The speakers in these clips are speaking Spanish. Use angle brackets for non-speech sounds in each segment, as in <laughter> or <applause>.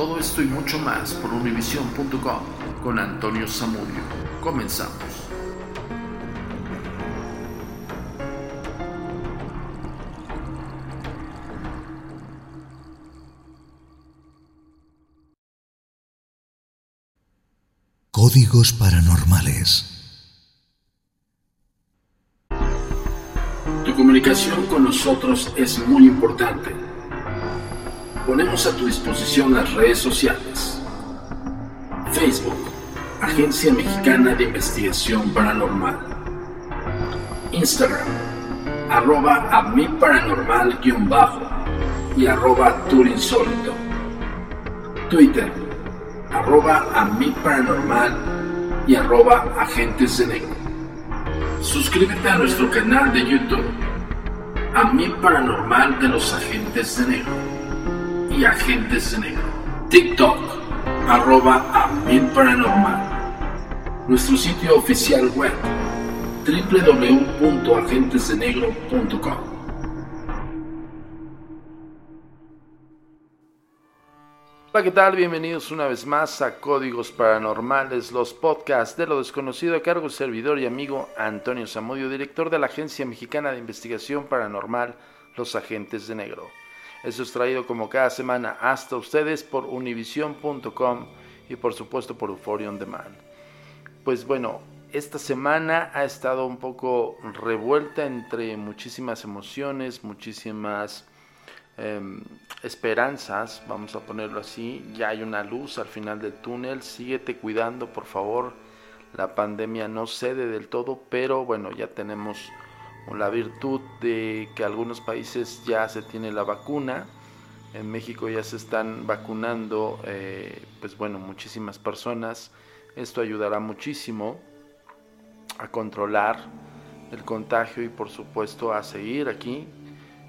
Todo esto y mucho más por univision.com con Antonio Zamudio. Comenzamos. Códigos paranormales. Tu comunicación con nosotros es muy importante. Ponemos a tu disposición las redes sociales. Facebook, Agencia Mexicana de Investigación Paranormal. Instagram, arroba a mi paranormal-bajo y arroba turinsólito. Twitter, arroba a mi paranormal y arroba agentes de negro. Suscríbete a nuestro canal de YouTube, a mi paranormal de los agentes de negro y agentes de negro. TikTok, arroba a mi paranormal. Nuestro sitio oficial web, www.agentesdenegro.com. Hola, ¿qué tal? Bienvenidos una vez más a Códigos Paranormales, los podcasts de lo desconocido a cargo del servidor y amigo Antonio Zamudio, director de la Agencia Mexicana de Investigación Paranormal, Los Agentes de Negro. Eso es traído como cada semana. Hasta ustedes por univision.com y por supuesto por Euphoria On Demand. Pues bueno, esta semana ha estado un poco revuelta entre muchísimas emociones, muchísimas Em, esperanzas, vamos a ponerlo así, ya hay una luz al final del túnel, síguete cuidando por favor, la pandemia no cede del todo, pero bueno, ya tenemos la virtud de que algunos países ya se tiene la vacuna, en México ya se están vacunando, eh, pues bueno, muchísimas personas, esto ayudará muchísimo a controlar el contagio y por supuesto a seguir aquí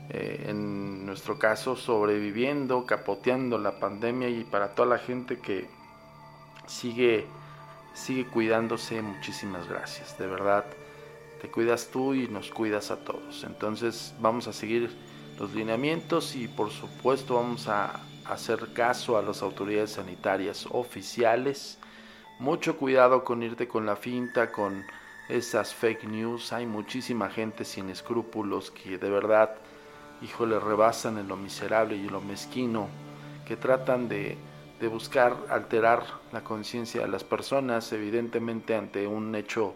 eh, en nuestro caso sobreviviendo, capoteando la pandemia y para toda la gente que sigue, sigue cuidándose, muchísimas gracias. De verdad, te cuidas tú y nos cuidas a todos. Entonces vamos a seguir los lineamientos y por supuesto vamos a hacer caso a las autoridades sanitarias oficiales. Mucho cuidado con irte con la finta, con esas fake news. Hay muchísima gente sin escrúpulos que de verdad híjole, rebasan en lo miserable y lo mezquino, que tratan de, de buscar alterar la conciencia de las personas, evidentemente ante un hecho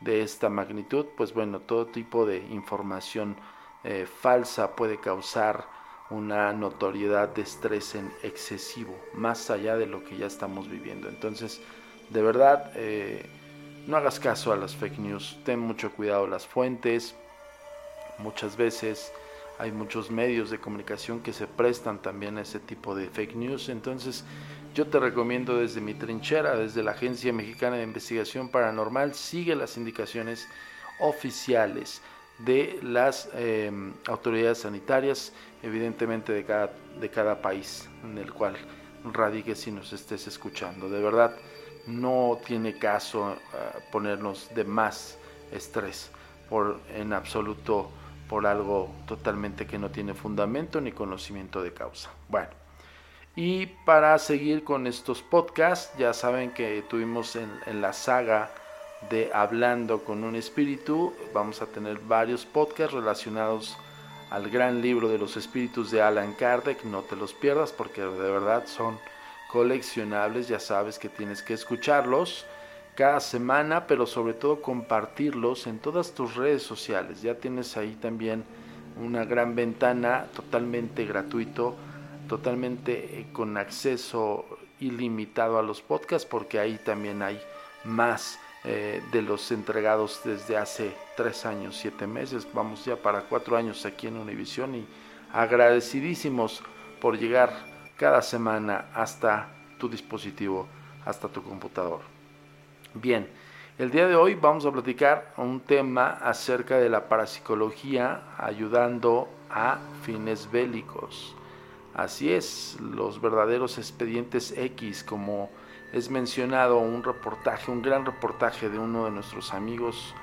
de esta magnitud, pues bueno, todo tipo de información eh, falsa puede causar una notoriedad de estrés en excesivo, más allá de lo que ya estamos viviendo. Entonces, de verdad, eh, no hagas caso a las fake news, ten mucho cuidado las fuentes, muchas veces hay muchos medios de comunicación que se prestan también a ese tipo de fake news. Entonces, yo te recomiendo desde mi trinchera, desde la Agencia Mexicana de Investigación Paranormal, sigue las indicaciones oficiales de las em, autoridades sanitarias, evidentemente de cada, de cada país en el cual radiques si nos estés escuchando. De verdad, no tiene caso eh, ponernos de más estrés por en absoluto por algo totalmente que no tiene fundamento ni conocimiento de causa. Bueno, y para seguir con estos podcasts, ya saben que tuvimos en, la saga de Hablando con un Espíritu, vamos a tener varios podcasts relacionados al gran libro de los espíritus de Alan Kardec, no te los pierdas porque de verdad son coleccionables, ya sabes que tienes que escucharlos cada semana, pero sobre todo compartirlos en todas tus redes sociales. Ya tienes ahí también una gran ventana totalmente gratuito, totalmente eh, con acceso ilimitado a los podcasts, porque ahí también hay más eh, de los entregados desde hace tres años, siete meses, vamos ya para cuatro años aquí en Univision y agradecidísimos por llegar cada semana hasta tu dispositivo hasta tu computador. Bien, el día de hoy vamos a platicar un tema acerca de la parapsicología ayudando a fines bélicos. Así es, los verdaderos expedientes X, como es mencionado un reportaje, un gran reportaje de uno de nuestros amigos,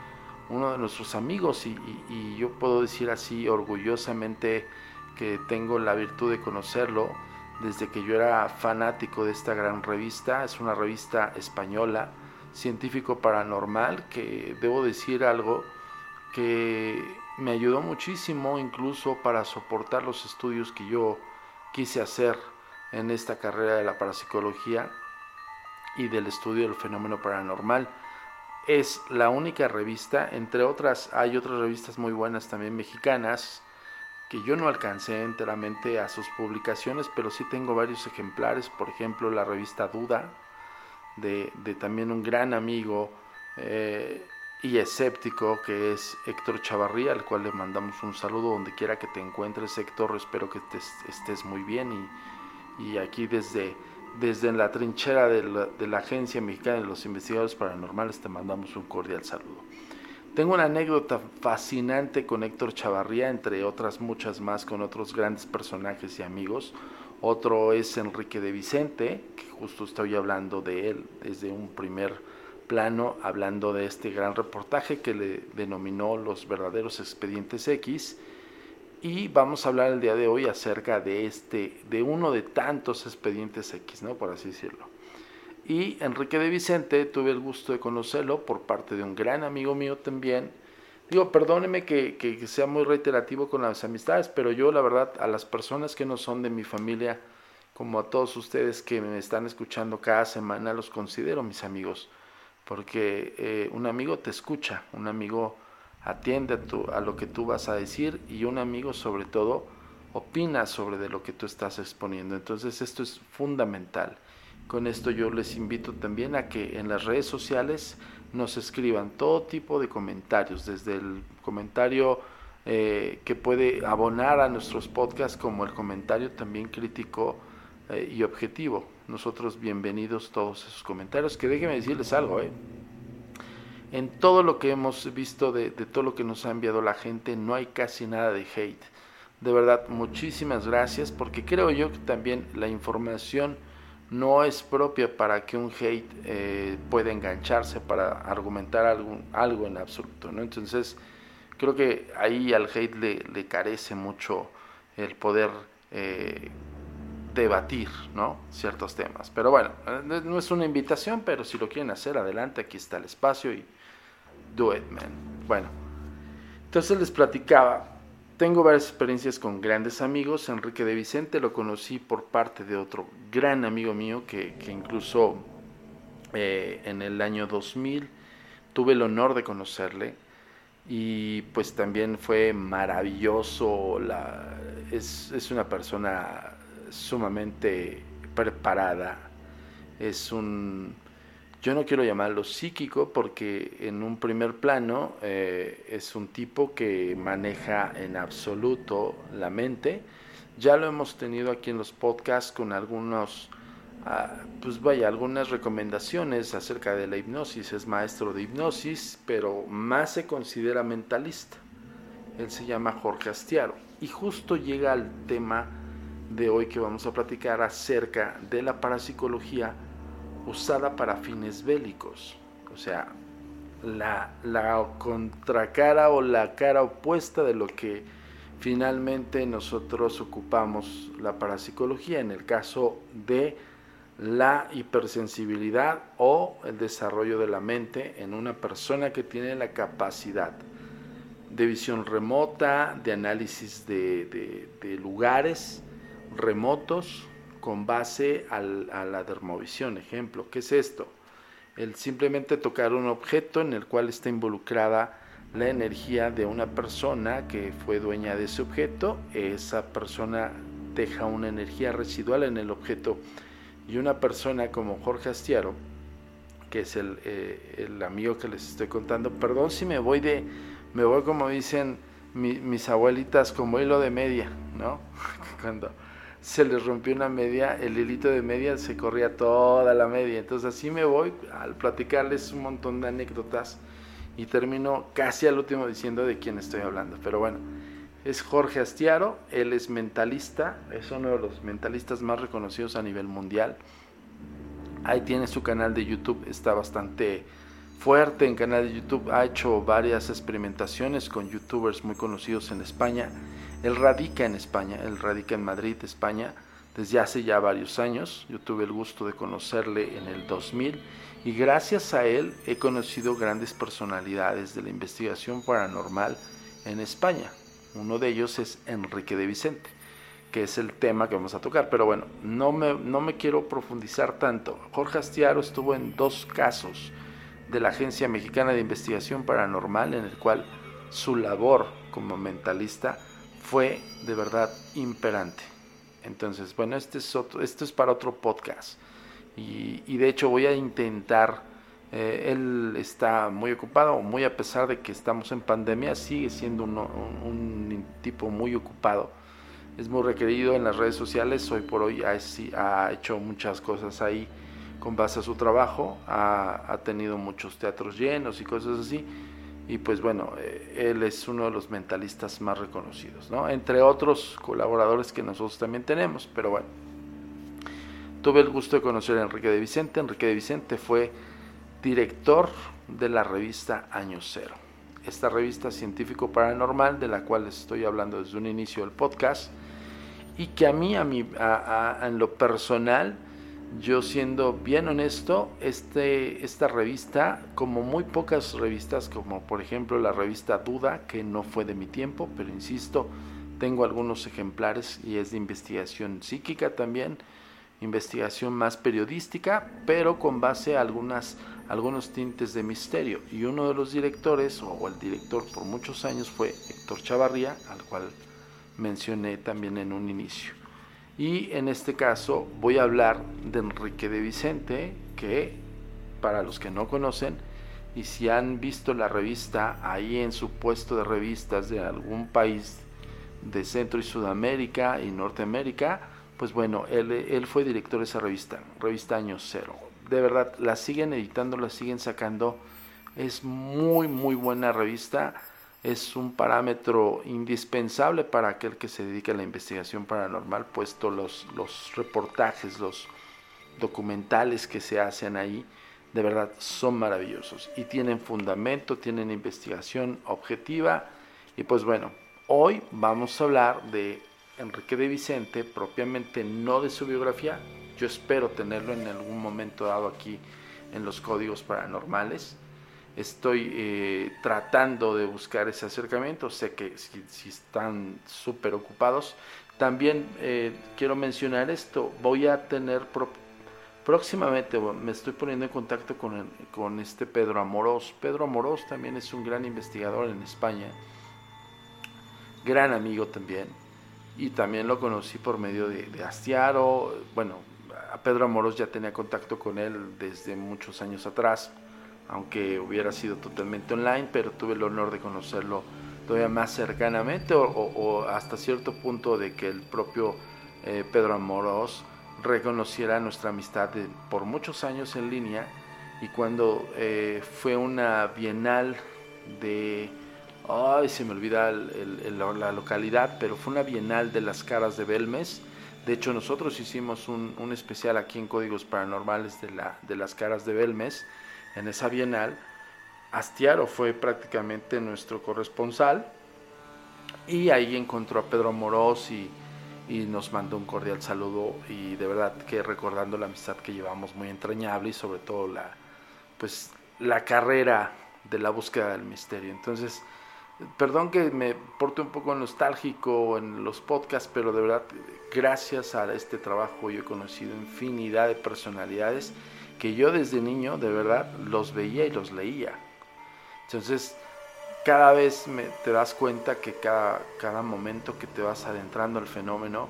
uno de nuestros amigos, y, yo puedo decir así orgullosamente que tengo la virtud de conocerlo desde que yo era fanático de esta gran revista. Es una revista española, científico paranormal, que debo decir algo que me ayudó muchísimo incluso para soportar los estudios que yo quise hacer en esta carrera de la parapsicología y del estudio del fenómeno paranormal. Es la única revista, entre otras hay otras revistas muy buenas también mexicanas, que yo no alcancé enteramente a sus publicaciones, pero sí tengo varios ejemplares, por ejemplo la revista Duda, de, también un gran amigo eh, y escéptico que es Héctor Chavarría, al cual le mandamos un saludo donde quiera que te encuentres Héctor, espero que estés muy bien y, y aquí desde desde la trinchera de la, Agencia Mexicana de los Investigadores Paranormales te mandamos un cordial saludo. Tengo una anécdota fascinante con Héctor Chavarría, entre otras muchas más con otros grandes personajes y amigos. Otro es Enrique de Vicente, que justo estoy hablando de él desde un primer plano, hablando de este gran reportaje que le denominó Los verdaderos expedientes X y vamos a hablar el día de hoy acerca de este, de uno de tantos expedientes X, ¿no? Por así decirlo. Y Enrique de Vicente, tuve el gusto de conocerlo por parte de un gran amigo mío también. Digo, perdóneme que, que, sea muy reiterativo con las amistades, pero yo la verdad a las personas que no son de mi familia, como a todos ustedes que me están escuchando cada semana, los considero mis amigos, porque eh, un amigo te escucha, un amigo atiende a, tu, a, lo que tú vas a decir y un amigo sobre todo opina sobre de lo que tú estás exponiendo. Entonces esto es fundamental. Con esto yo les invito también a que en las redes sociales nos escriban todo tipo de comentarios, desde el comentario eh, que puede abonar a nuestros podcasts como el comentario también crítico eh, y objetivo. Nosotros bienvenidos todos esos comentarios, que déjenme decirles algo, ¿eh? en todo lo que hemos visto de, todo lo que nos ha enviado la gente, no hay casi nada de hate. De verdad, muchísimas gracias, porque creo yo que también la información no es propia para que un hate eh, pueda engancharse para argumentar algo, algo en absoluto. ¿no? Entonces, creo que ahí al hate le, carece mucho el poder eh, debatir ¿no? ciertos temas. Pero bueno, no es una invitación, pero si lo quieren hacer, adelante, aquí está el espacio y do it, man. Bueno, entonces les platicaba. Tengo varias experiencias con grandes amigos. Enrique de Vicente lo conocí por parte de otro gran amigo mío que, incluso eh, en el año 2000 tuve el honor de conocerle y pues también fue maravilloso. La, es, es una persona sumamente preparada. Es un yo no quiero llamarlo psíquico porque en un primer plano eh, es un tipo que maneja en absoluto la mente. Ya lo hemos tenido aquí en los podcasts con algunos, ah, pues vaya, algunas recomendaciones acerca de la hipnosis. Es maestro de hipnosis, pero más se considera mentalista. Él se llama Jorge Astiaro. Y justo llega al tema de hoy que vamos a platicar acerca de la parapsicología usada para fines bélicos. O sea, la, la contracara o la cara opuesta de lo que finalmente nosotros ocupamos la parapsicología en el caso de la hipersensibilidad o el desarrollo de la mente en una persona que tiene la capacidad de visión remota, de análisis de, de lugares remotos, con base a la dermovisión. Ejemplo, ¿qué es esto? El simplemente tocar un objeto en el cual está involucrada la energía de una persona que fue dueña de ese objeto, esa persona deja una energía residual en el objeto y una persona como Jorge Astiaro, que es el, eh, amigo que les estoy contando, perdón si me voy de, me voy como dicen mis abuelitas, como hilo de media, ¿no? <laughs> Cuando se les rompió una media, el hilito de media se corría toda la media. Entonces así me voy al platicarles un montón de anécdotas y termino casi al último diciendo de quién estoy hablando. Pero bueno, es Jorge Astiaro, él es mentalista, es uno de los mentalistas más reconocidos a nivel mundial. Ahí tiene su canal de YouTube, está bastante fuerte en canal de YouTube, ha hecho varias experimentaciones con youtubers muy conocidos en España él radica en España, él radica en Madrid, España, desde hace ya varios años. Yo tuve el gusto de conocerle en el 2000 y gracias a él he conocido grandes personalidades de la investigación paranormal en España. Uno de ellos es Enrique de Vicente, que es el tema que vamos a tocar. Pero bueno, no me, no me quiero profundizar tanto. Jorge Astiaro estuvo en dos casos de la Agencia Mexicana de Investigación Paranormal, en el cual su labor como mentalista fue de verdad imperante. Entonces, bueno, este es otro, esto es para otro podcast. Y, de hecho voy a intentar, eh, él está muy ocupado, muy a pesar de que estamos en pandemia, sigue siendo un, tipo muy ocupado. Es muy requerido en las redes sociales, hoy por hoy ha, ha hecho muchas cosas ahí con base a su trabajo, ha, ha tenido muchos teatros llenos y cosas así y pues bueno, eh, él es uno de los mentalistas más reconocidos, ¿no? Entre otros colaboradores que nosotros también tenemos, pero bueno. Tuve el gusto de conocer a Enrique de Vicente. Enrique de Vicente fue director de la revista Año Cero. Esta revista científico paranormal de la cual estoy hablando desde un inicio del podcast y que a mí, a mí en lo personal, yo siendo bien honesto, este, esta revista, como muy pocas revistas, como por ejemplo la revista Duda, que no fue de mi tiempo, pero insisto, tengo algunos ejemplares y es de investigación psíquica también, investigación más periodística, pero con base a algunas, algunos tintes de misterio. Y uno de los directores, o el director por muchos años, fue Héctor Chavarría, al cual mencioné también en un inicio. Y en este caso voy a hablar de Enrique de Vicente, que para los que no conocen, y si han visto la revista ahí en su puesto de revistas de algún país de Centro y Sudamérica y Norteamérica, pues bueno, él, él fue director de esa revista, revista Año Cero. De verdad, la siguen editando, la siguen sacando. Es muy, muy buena revista es un parámetro indispensable para aquel que se dedica a la investigación paranormal, puesto los, los reportajes, los documentales que se hacen ahí, de verdad son maravillosos y tienen fundamento, tienen investigación objetiva. Y pues bueno, hoy vamos a hablar de Enrique de Vicente, propiamente no de su biografía, yo espero tenerlo en algún momento dado aquí en los códigos paranormales estoy eh, tratando de buscar ese acercamiento, sé que si, están súper ocupados. También eh, quiero mencionar esto, voy a tener próximamente, me estoy poniendo en contacto con, con este Pedro Amorós. Pedro Amorós también es un gran investigador en España, gran amigo también, y también lo conocí por medio de, de Astiaro, bueno, a Pedro Amorós ya tenía contacto con él desde muchos años atrás aunque hubiera sido totalmente online, pero tuve el honor de conocerlo todavía más cercanamente o, hasta cierto punto de que el propio eh, Pedro Amorós reconociera nuestra amistad por muchos años en línea y cuando eh, fue una bienal de, ay se me olvida la localidad, pero fue una bienal de las caras de Belmes, de hecho nosotros hicimos un, un especial aquí en Códigos Paranormales de, la, de las caras de Belmes, en esa bienal. Astiaro fue prácticamente nuestro corresponsal y ahí encontró a Pedro Moros y, nos mandó un cordial saludo y de verdad que recordando la amistad que llevamos muy entrañable y sobre todo la pues la carrera de la búsqueda del misterio. Entonces, perdón que me porte un poco nostálgico en los podcasts, pero de verdad gracias a este trabajo yo he conocido infinidad de personalidades que yo desde niño de verdad los veía y los leía. Entonces, cada vez me, te das cuenta que cada, cada momento que te vas adentrando al fenómeno,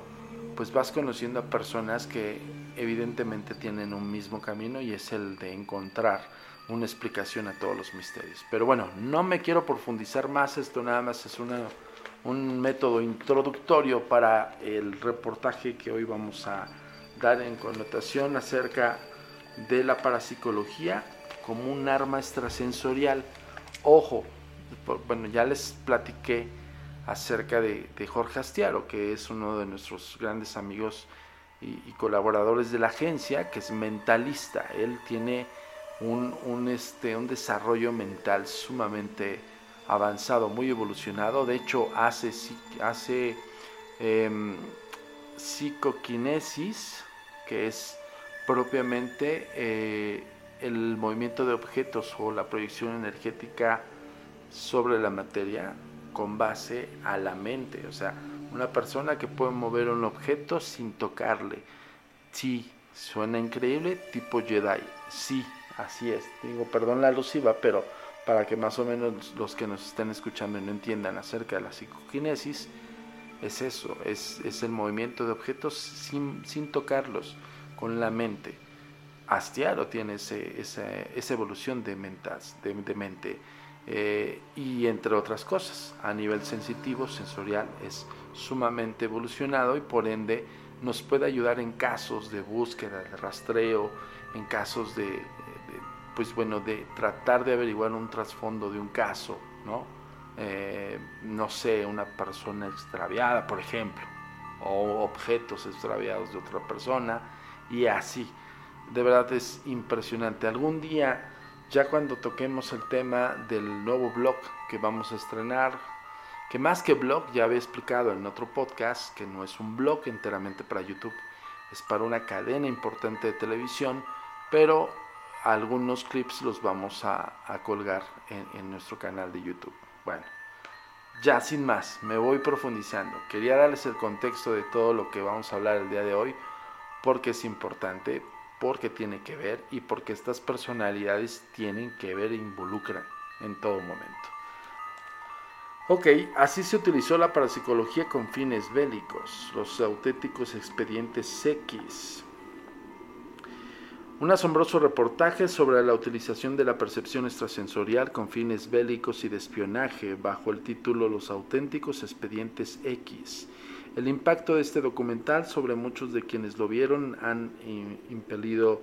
pues vas conociendo a personas que evidentemente tienen un mismo camino y es el de encontrar una explicación a todos los misterios. Pero bueno, no me quiero profundizar más, esto nada más es una, un método introductorio para el reportaje que hoy vamos a dar en connotación acerca de la parapsicología como un arma extrasensorial. Ojo, bueno, ya les platiqué acerca de, Jorge Astiaro, que es uno de nuestros grandes amigos y, colaboradores de la agencia, que es mentalista. Él tiene un, este, un desarrollo mental sumamente avanzado, muy evolucionado. De hecho, hace, hace em, psicoquinesis, que es propiamente eh, el movimiento de objetos o la proyección energética sobre la materia con base a la mente. O sea, una persona que puede mover un objeto sin tocarle. Sí, suena increíble, tipo Jedi. Sí, así es. Digo, perdón la alusiva, pero para que más o menos los que nos estén escuchando no entiendan acerca de la psicoquinesis, es eso, es, es el movimiento de objetos sin, sin tocarlos, con la mente. Astiaro tiene ese, esa evolución de, mentas, de, mente eh, y entre otras cosas, a nivel sensitivo, sensorial, es sumamente evolucionado y por ende nos puede ayudar en casos de búsqueda, de rastreo, en casos de, pues bueno, de tratar de averiguar un trasfondo de un caso, ¿no? Eh, no sé, una persona extraviada, por ejemplo, o objetos extraviados de otra persona, y así. De verdad es impresionante. Algún día, ya cuando toquemos el tema del nuevo blog que vamos a estrenar, que más que blog, ya había explicado en otro podcast, que no es un blog enteramente para YouTube, es para una cadena importante de televisión, pero algunos clips los vamos a, colgar en, nuestro canal de YouTube. Bueno, ya sin más, me voy profundizando. Quería darles el contexto de todo lo que vamos a hablar el día de hoy, porque es importante, porque tiene que ver y porque estas personalidades tienen que ver e involucran en todo momento. Ok, así se utilizó la parapsicología con fines bélicos, los auténticos expedientes X, un asombroso reportaje sobre la utilización de la percepción extrasensorial con fines bélicos y de espionaje bajo el título Los auténticos expedientes X. El impacto de este documental sobre muchos de quienes lo vieron han impelido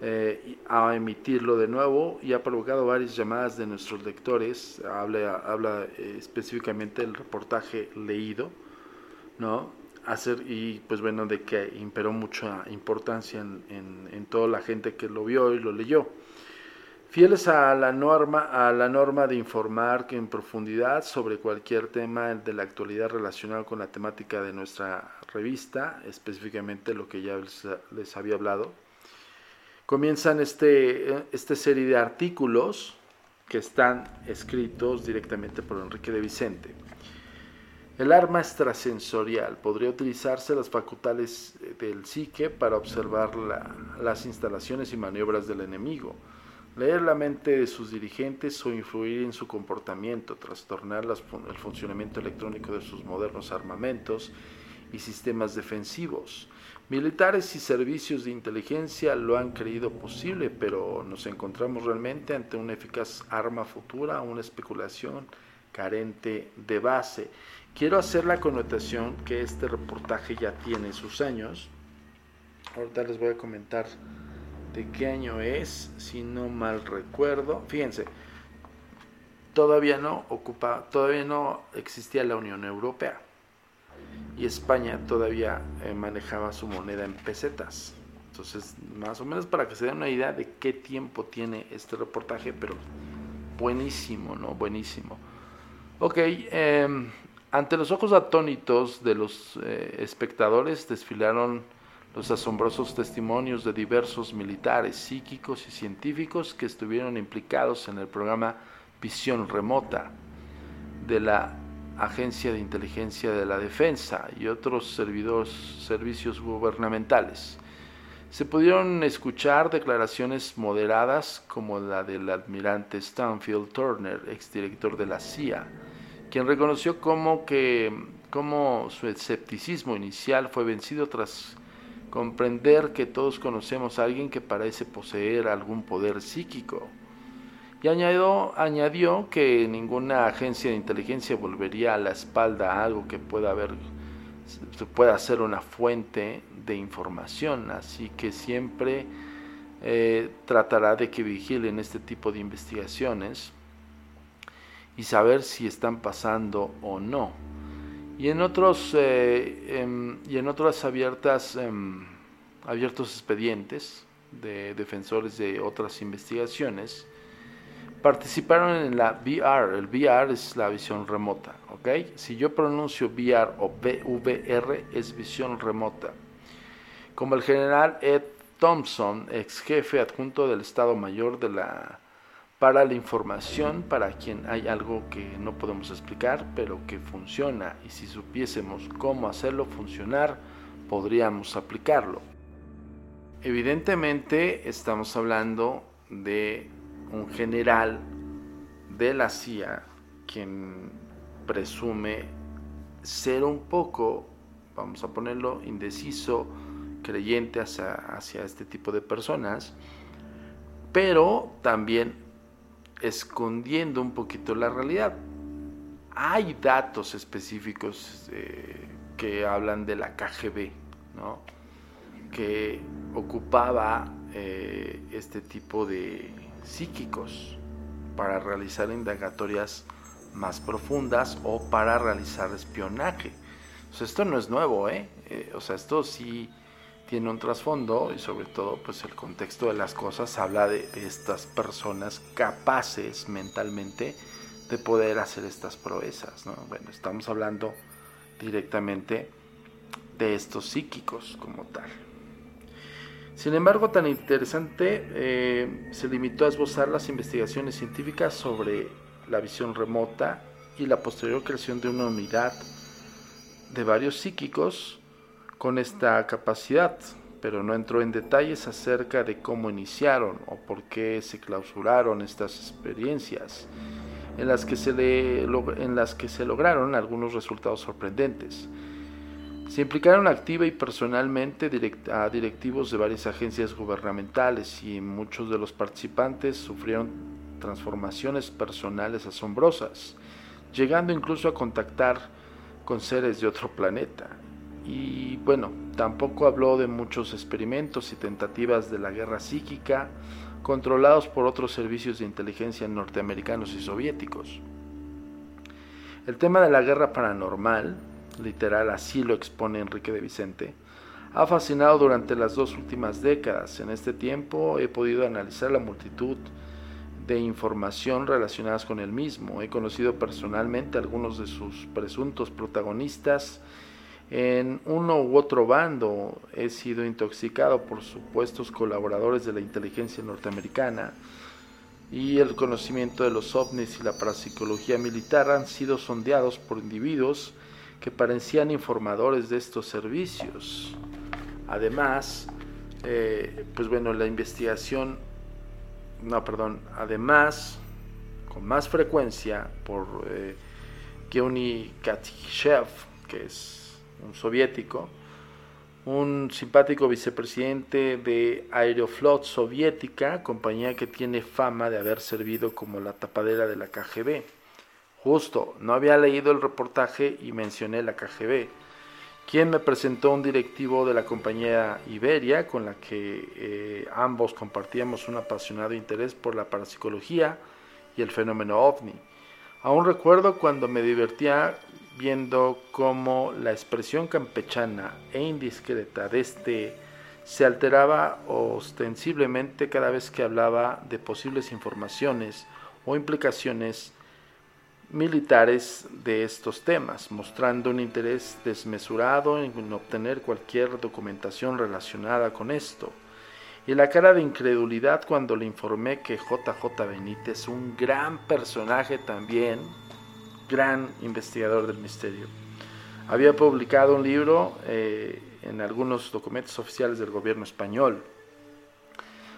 eh, a emitirlo de nuevo y ha provocado varias llamadas de nuestros lectores. Habla, habla eh, específicamente del reportaje leído, ¿no? hacer y pues bueno de que imperó mucha importancia en, en, toda la gente que lo vio y lo leyó fieles a la norma a la norma de informar que en profundidad sobre cualquier tema de la actualidad relacionado con la temática de nuestra revista específicamente lo que ya les, había hablado comienzan este esta serie de artículos que están escritos directamente por Enrique de Vicente. El arma extrasensorial podría utilizarse las facultades del psique para observar las instalaciones y maniobras del enemigo, leer la mente de sus dirigentes o influir en su comportamiento, trastornar el funcionamiento electrónico de sus modernos armamentos y sistemas defensivos. Militares y servicios de inteligencia lo han creído posible, pero nos encontramos realmente ante una eficaz arma futura, una especulación carente de base. Quiero hacer la connotación que este reportaje ya tiene sus años. Ahorita les voy a comentar de qué año es, si no mal recuerdo. Fíjense, todavía no ocupa, todavía no existía la Unión Europea y España todavía eh, manejaba su moneda en pesetas. Entonces, más o menos para que se den una idea de qué tiempo tiene este reportaje, pero buenísimo, ¿no? Buenísimo. Ok, eh, ante los ojos atónitos de los eh, espectadores desfilaron los asombrosos testimonios de diversos militares, psíquicos y científicos que estuvieron implicados en el programa Visión Remota de la Agencia de Inteligencia de la Defensa y otros servicios gubernamentales. Se pudieron escuchar declaraciones moderadas como la del almirante Stanfield Turner, exdirector de la CIA, quien reconoció cómo, que, cómo su escepticismo inicial fue vencido tras comprender que todos conocemos a alguien que parece poseer algún poder psíquico Y añadió, añadió que ninguna agencia de inteligencia volvería a la espalda a algo que pueda haber pueda ser una fuente de información, así que siempre eh, tratará de que vigilen este tipo de investigaciones y saber si están pasando o no. Y en otros eh, em, y en otras abiertas em, abiertos expedientes de defensores de otras investigaciones participaron en la VR. El VR es la visión remota, ¿ok? Si yo pronuncio VR o VR es visión remota. Como el general Ed Thompson, ex jefe adjunto del Estado Mayor de la para la información, para quien hay algo que no podemos explicar, pero que funciona, y si supiésemos cómo hacerlo funcionar, podríamos aplicarlo. Evidentemente estamos hablando de un general de la CIA quien presume ser un poco, vamos a ponerlo, indeciso, creyente hacia, este tipo de personas, pero también escondiendo un poquito la realidad. Hay datos específicos eh, que hablan de la KGB, ¿no? que ocupaba eh, este tipo de psíquicos para realizar indagatorias más profundas o para realizar espionaje. esto no es nuevo, ¿eh? ¿eh? O sea, esto sí tiene un trasfondo y sobre todo pues el contexto de las cosas habla de, estas personas capaces mentalmente de poder hacer estas proezas. ¿no? Bueno, estamos hablando directamente de estos psíquicos como tal. Sin embargo, tan interesante, eh, se limitó a esbozar las investigaciones científicas sobre la visión remota y la posterior creación de una unidad de varios psíquicos con esta capacidad, pero no entró en detalles acerca de cómo iniciaron o por qué se clausuraron estas experiencias, en las que se, lograron algunos resultados sorprendentes. Se implicaron activa y personalmente a directivos de varias agencias gubernamentales y muchos de los participantes sufrieron transformaciones personales asombrosas, llegando incluso a contactar con seres de otro planeta y bueno, tampoco habló de muchos experimentos y tentativas de la guerra psíquica controlados por otros servicios de inteligencia norteamericanos y soviéticos. El tema de la guerra paranormal, literal así lo expone Enrique de Vicente, ha fascinado durante las dos últimas décadas. En este tiempo he podido analizar la multitud de información relacionadas con el mismo. He conocido personalmente a algunos de sus presuntos protagonistas en uno u otro bando he sido intoxicado por supuestos colaboradores de la inteligencia norteamericana y el conocimiento de los ovnis y la parapsicología militar han sido sondeados por individuos que parecían informadores de estos servicios. Además, eh, pues bueno, la investigación, no, perdón, además, con más frecuencia por eh, Geoni que es un soviético, un simpático vicepresidente de Aeroflot soviética, compañía que tiene fama de haber servido como la tapadera de la KGB. Justo, no había leído el reportaje y mencioné la KGB, quien me presentó un directivo de la compañía Iberia, con la que eh, ambos compartíamos un apasionado interés por la parapsicología y el fenómeno ovni. Aún recuerdo cuando me divertía viendo cómo la expresión campechana e indiscreta de este se alteraba ostensiblemente cada vez que hablaba de posibles informaciones o implicaciones militares de estos temas, mostrando un interés desmesurado en obtener cualquier documentación relacionada con esto. Y la cara de incredulidad cuando le informé que JJ Benítez, un gran personaje también, gran investigador del misterio. Había publicado un libro eh, en algunos documentos oficiales del gobierno español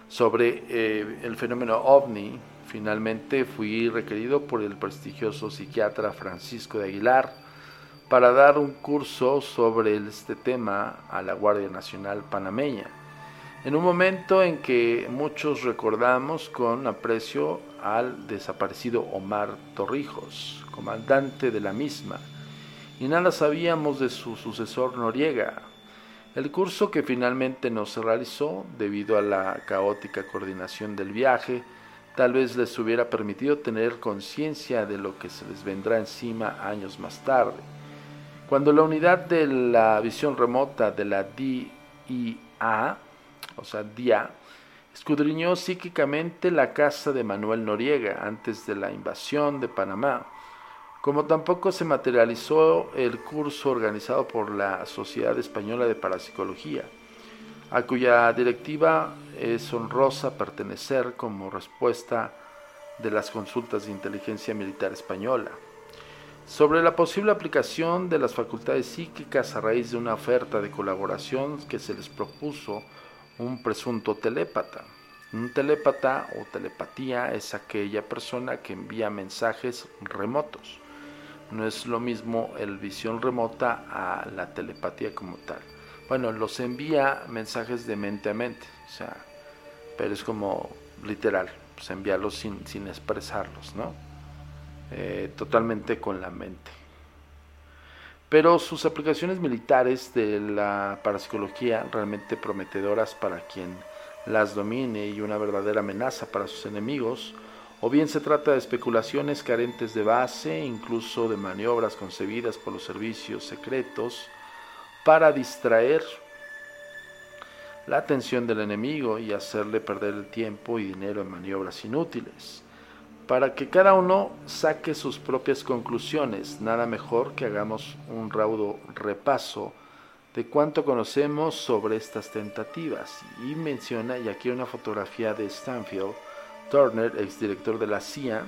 sobre eh, el fenómeno ovni. Finalmente fui requerido por el prestigioso psiquiatra Francisco de Aguilar para dar un curso sobre este tema a la Guardia Nacional panameña. En un momento en que muchos recordamos con aprecio al desaparecido Omar Torrijos, comandante de la misma, y nada sabíamos de su sucesor Noriega. El curso que finalmente no se realizó, debido a la caótica coordinación del viaje, tal vez les hubiera permitido tener conciencia de lo que se les vendrá encima años más tarde. Cuando la unidad de la visión remota de la DIA, o sea, DIA, escudriñó psíquicamente la casa de Manuel Noriega antes de la invasión de Panamá, como tampoco se materializó el curso organizado por la Sociedad Española de Parapsicología a cuya directiva es honrosa pertenecer como respuesta de las consultas de inteligencia militar española, sobre la posible aplicación de las facultades psíquicas a raíz de una oferta de colaboración que se les propuso un presunto telépata. Un telépata o telepatía es aquella persona que envía mensajes remotos. No es lo mismo el visión remota a la telepatía como tal bueno, los envía mensajes de mente a mente, o sea, pero es como literal, pues enviarlos sin, sin expresarlos, ¿no? Eh, totalmente con la mente. Pero sus aplicaciones militares de la parapsicología realmente prometedoras para quien las domine y una verdadera amenaza para sus enemigos, o bien se trata de especulaciones carentes de base, incluso de maniobras concebidas por los servicios secretos, para distraer la atención del enemigo y hacerle perder el tiempo y dinero en maniobras inútiles, para que cada uno saque sus propias conclusiones. Nada mejor que hagamos un raudo repaso de cuánto conocemos sobre estas tentativas. Y menciona, y aquí una fotografía de Stanfield Turner, exdirector de la CIA,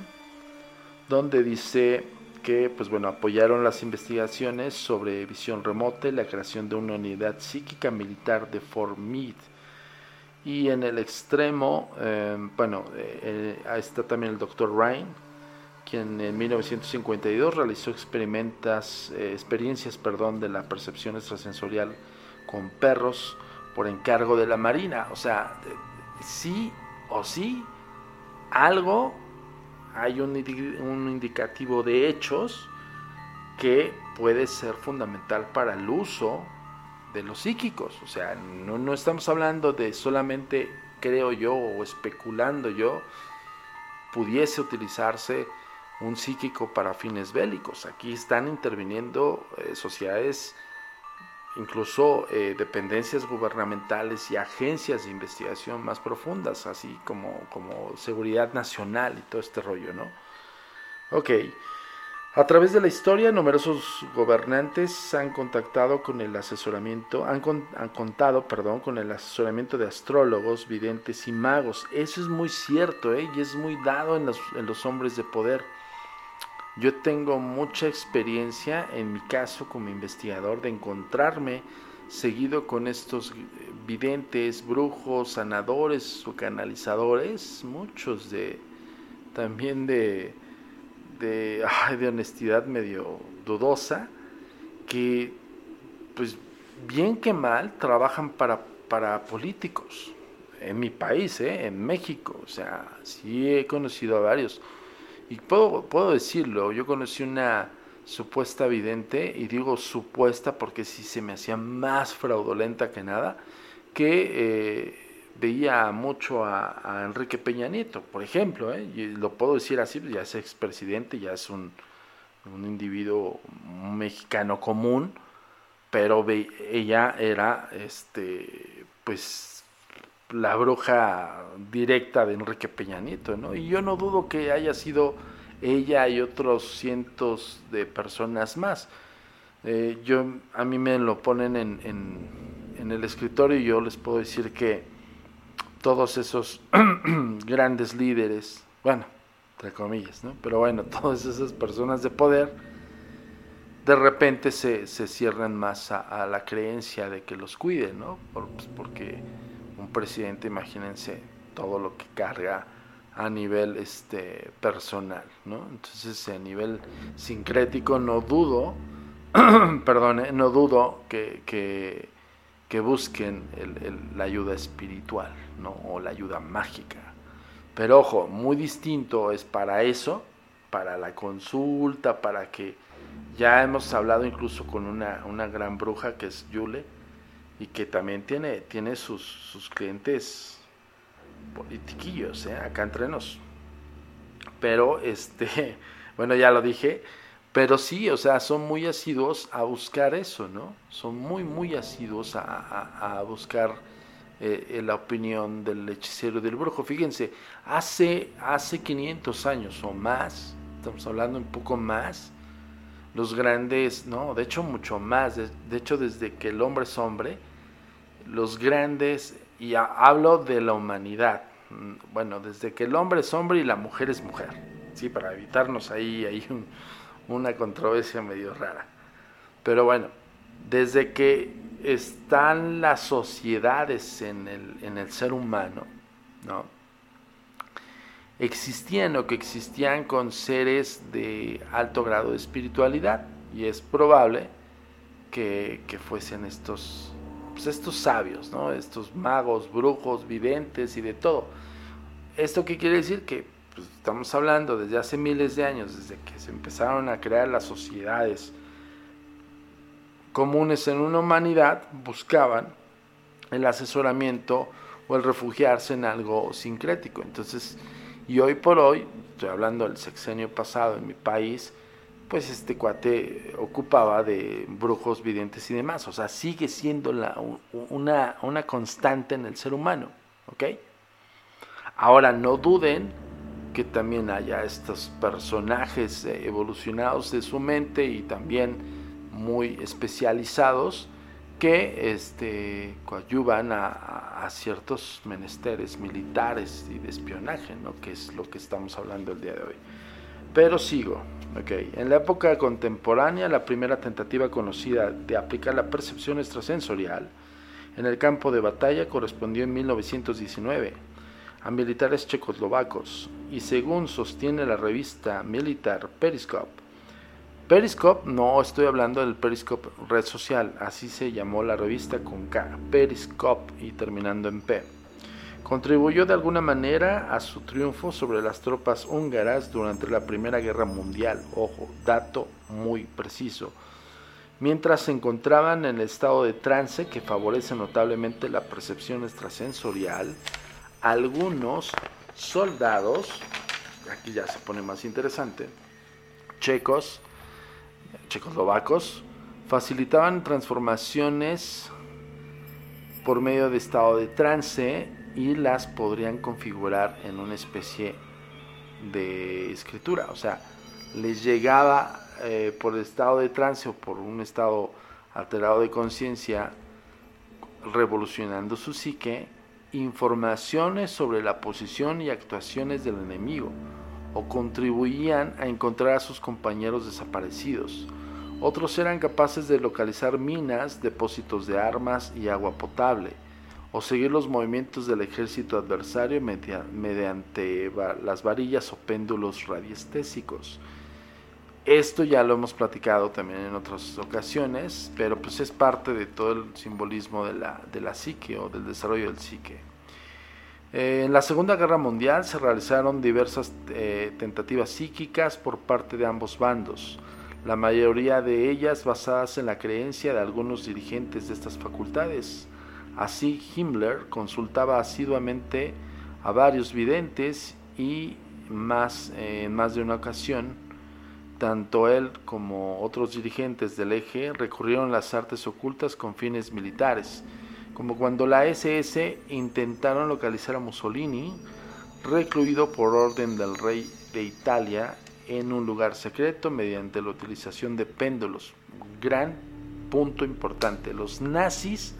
donde dice que pues bueno, apoyaron las investigaciones sobre visión remota y la creación de una unidad psíquica militar de Fort Meade. Y en el extremo, eh, bueno, eh, eh, está también el doctor Ryan, quien en 1952 realizó experimentas, experiencias perdón, de la percepción extrasensorial con perros por encargo de la Marina. O sea, sí o sí, algo hay un, indicativo de hechos que puede ser fundamental para el uso de los psíquicos. O sea, no, no, estamos hablando de solamente creo yo o especulando yo, pudiese utilizarse un psíquico para fines bélicos. Aquí están interviniendo eh, sociedades incluso eh, dependencias gubernamentales y agencias de investigación más profundas, así como, como seguridad nacional y todo este rollo, ¿no? Ok. A través de la historia, numerosos gobernantes han contactado con el asesoramiento, han, han, contado, perdón, con el asesoramiento de astrólogos, videntes y magos. Eso es muy cierto, ¿eh? y es muy dado en los, en los hombres de poder. Yo tengo mucha experiencia en mi caso como investigador de encontrarme seguido con estos videntes, brujos, sanadores o canalizadores, muchos de también de de, honestidad medio dudosa, que pues bien que mal trabajan para, para políticos en mi país, ¿eh? en México, o sea, sí he conocido a varios y puedo, puedo decirlo, yo conocí una supuesta vidente, y digo supuesta porque sí se me hacía más fraudulenta que nada, que eh, veía mucho a, Enrique Peña Nieto, por ejemplo, ¿eh? lo puedo decir así, ya es expresidente, ya es un, un individuo mexicano común, pero ella era, este, pues, la bruja directa de Enrique Peña Nieto, ¿no? Y yo no dudo que haya sido ella y otros cientos de personas más. Eh, yo, a mí me lo ponen en, en, el escritorio y yo les puedo decir que todos esos <clears throat> grandes líderes, bueno, entre comillas, ¿no? Pero bueno, <laughs> todas esas personas de poder, de repente se, se cierran más a, la creencia de que los cuiden, ¿no? Pues, porque un presidente, imagínense todo lo que carga a nivel este personal, ¿no? Entonces a nivel sincrético no dudo, <clears throat> perdón, eh, no dudo que, que, busquen la ayuda espiritual, ¿no? O la ayuda mágica. Pero ojo, muy distinto es para eso, para la consulta, para que ya hemos hablado incluso con una, una gran bruja que es Yule y que también tiene, tiene sus, sus clientes politiquillos, ¿eh? acá entre nos. Pero, este, <laughs> bueno, ya lo dije, pero sí, o sea, son muy asiduos a buscar eso, ¿no? Son muy, muy asiduos a, a, buscar eh, la opinión del hechicero y del brujo. Fíjense, hace, hace 500 años o más, estamos hablando un poco más, los grandes, no, de hecho mucho más, de, hecho desde que el hombre es hombre, los grandes, y hablo de la humanidad, mm, bueno, desde que el hombre es hombre y la mujer es mujer, sí, para evitarnos ahí, ahí una controversia medio rara. Pero bueno, desde que están las sociedades en el, en el ser humano, ¿no? existían o que existían con seres de alto grado de espiritualidad y es probable que, fuesen estos, pues estos sabios, ¿no? estos magos, brujos, videntes y de todo. ¿Esto qué quiere decir? Que pues, estamos hablando desde hace miles de años, desde que se empezaron a crear las sociedades comunes en una humanidad, buscaban el asesoramiento o el refugiarse en algo sincrético. Entonces, y hoy por hoy, estoy hablando del sexenio pasado en mi país, pues este cuate ocupaba de brujos, videntes y demás. O sea, sigue siendo la, una, una constante en el ser humano. ¿Ok? Ahora, no duden que también haya estos personajes evolucionados de su mente y también muy especializados que este, coadyuvan a, ciertos menesteres militares y de espionaje, ¿no? que es lo que estamos hablando el día de hoy. Pero sigo. Okay. En la época contemporánea, la primera tentativa conocida de aplicar la percepción extrasensorial en el campo de batalla correspondió en 1919 a militares checoslovacos y según sostiene la revista militar Periscope, Periscope, no estoy hablando del Periscope red social, así se llamó la revista con K, Periscope y terminando en P. Contribuyó de alguna manera a su triunfo sobre las tropas húngaras durante la Primera Guerra Mundial, ojo, dato muy preciso, mientras se encontraban en el estado de trance que favorece notablemente la percepción extrasensorial, algunos soldados, aquí ya se pone más interesante, checos, checoslovacos facilitaban transformaciones por medio de estado de trance y las podrían configurar en una especie de escritura. O sea, les llegaba eh, por el estado de trance o por un estado alterado de conciencia, revolucionando su psique, informaciones sobre la posición y actuaciones del enemigo o contribuían a encontrar a sus compañeros desaparecidos. Otros eran capaces de localizar minas, depósitos de armas y agua potable, o seguir los movimientos del ejército adversario mediante las varillas o péndulos radiestésicos. Esto ya lo hemos platicado también en otras ocasiones, pero pues es parte de todo el simbolismo de la, de la psique o del desarrollo del psique. Eh, en la Segunda Guerra Mundial se realizaron diversas eh, tentativas psíquicas por parte de ambos bandos, la mayoría de ellas basadas en la creencia de algunos dirigentes de estas facultades. Así Himmler consultaba asiduamente a varios videntes y más, eh, en más de una ocasión, tanto él como otros dirigentes del eje recurrieron a las artes ocultas con fines militares como cuando la SS intentaron localizar a Mussolini, recluido por orden del rey de Italia en un lugar secreto mediante la utilización de péndulos. Gran punto importante. Los nazis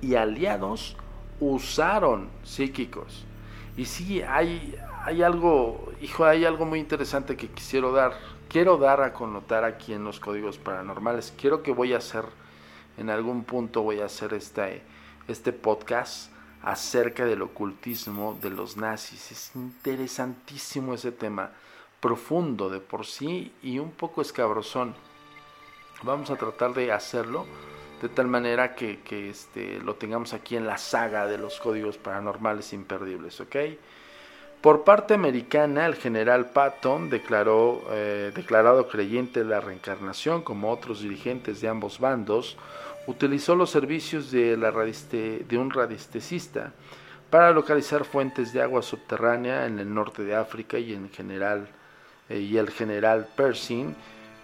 y aliados usaron psíquicos. Y sí, hay, hay algo, hijo, hay algo muy interesante que quisiera dar, quiero dar a connotar aquí en los códigos paranormales. Quiero que voy a hacer en algún punto voy a hacer este, este podcast acerca del ocultismo de los nazis. Es interesantísimo ese tema, profundo de por sí y un poco escabrosón. Vamos a tratar de hacerlo de tal manera que, que este, lo tengamos aquí en la saga de los códigos paranormales imperdibles, ¿ok? Por parte americana, el general Patton, eh, declarado creyente de la reencarnación, como otros dirigentes de ambos bandos, utilizó los servicios de un radiestesista para localizar fuentes de agua subterránea en el norte de África y, en general, eh, y el general Pershing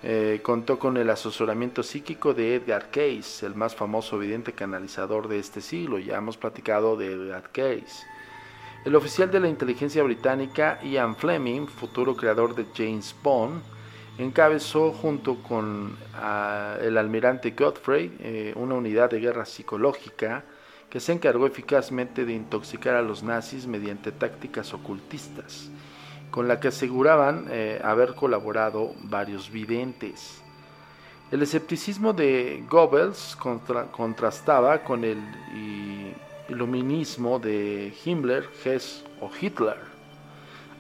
eh, contó con el asesoramiento psíquico de Edgar Case, el más famoso vidente canalizador de este siglo. Ya hemos platicado de Edgar Case. El oficial de la inteligencia británica Ian Fleming, futuro creador de James Bond, encabezó junto con ah, el almirante Godfrey eh, una unidad de guerra psicológica que se encargó eficazmente de intoxicar a los nazis mediante tácticas ocultistas, con la que aseguraban eh, haber colaborado varios videntes. El escepticismo de Goebbels contrastaba con el iluminismo de Himmler, Hess o Hitler.